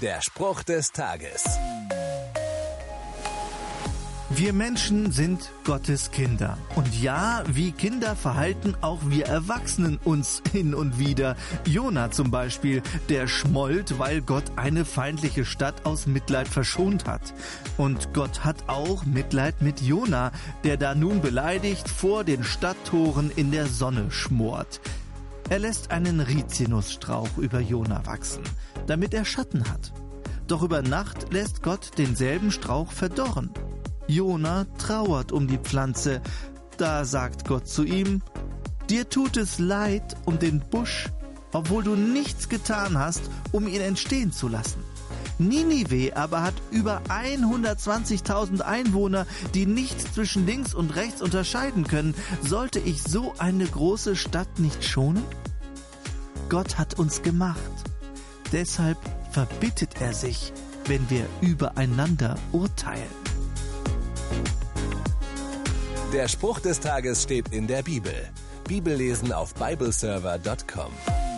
Der Spruch des Tages. Wir Menschen sind Gottes Kinder. Und ja, wie Kinder verhalten auch wir Erwachsenen uns hin und wieder. Jona zum Beispiel, der schmollt, weil Gott eine feindliche Stadt aus Mitleid verschont hat. Und Gott hat auch Mitleid mit Jona, der da nun beleidigt vor den Stadttoren in der Sonne schmort. Er lässt einen Rizinusstrauch über Jona wachsen, damit er Schatten hat. Doch über Nacht lässt Gott denselben Strauch verdorren. Jona trauert um die Pflanze. Da sagt Gott zu ihm, Dir tut es leid um den Busch, obwohl du nichts getan hast, um ihn entstehen zu lassen. Ninive aber hat über 120.000 Einwohner, die nichts zwischen links und rechts unterscheiden können. Sollte ich so eine große Stadt nicht schonen? Gott hat uns gemacht. Deshalb verbittet er sich, wenn wir übereinander urteilen. Der Spruch des Tages steht in der Bibel. Bibellesen auf bibleserver.com.